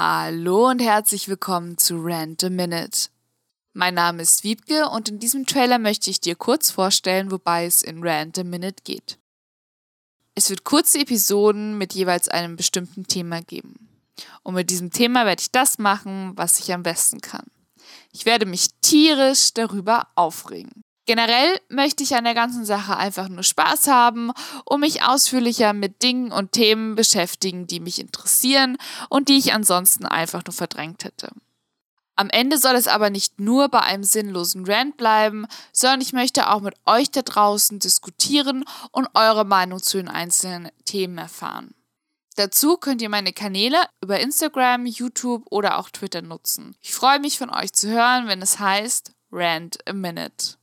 Hallo und herzlich willkommen zu Rant a Minute. Mein Name ist Wiebke und in diesem Trailer möchte ich dir kurz vorstellen, wobei es in Rant a Minute geht. Es wird kurze Episoden mit jeweils einem bestimmten Thema geben. Und mit diesem Thema werde ich das machen, was ich am besten kann. Ich werde mich tierisch darüber aufregen. Generell möchte ich an der ganzen Sache einfach nur Spaß haben und mich ausführlicher mit Dingen und Themen beschäftigen, die mich interessieren und die ich ansonsten einfach nur verdrängt hätte. Am Ende soll es aber nicht nur bei einem sinnlosen Rant bleiben, sondern ich möchte auch mit euch da draußen diskutieren und eure Meinung zu den einzelnen Themen erfahren. Dazu könnt ihr meine Kanäle über Instagram, YouTube oder auch Twitter nutzen. Ich freue mich von euch zu hören, wenn es heißt Rant a Minute.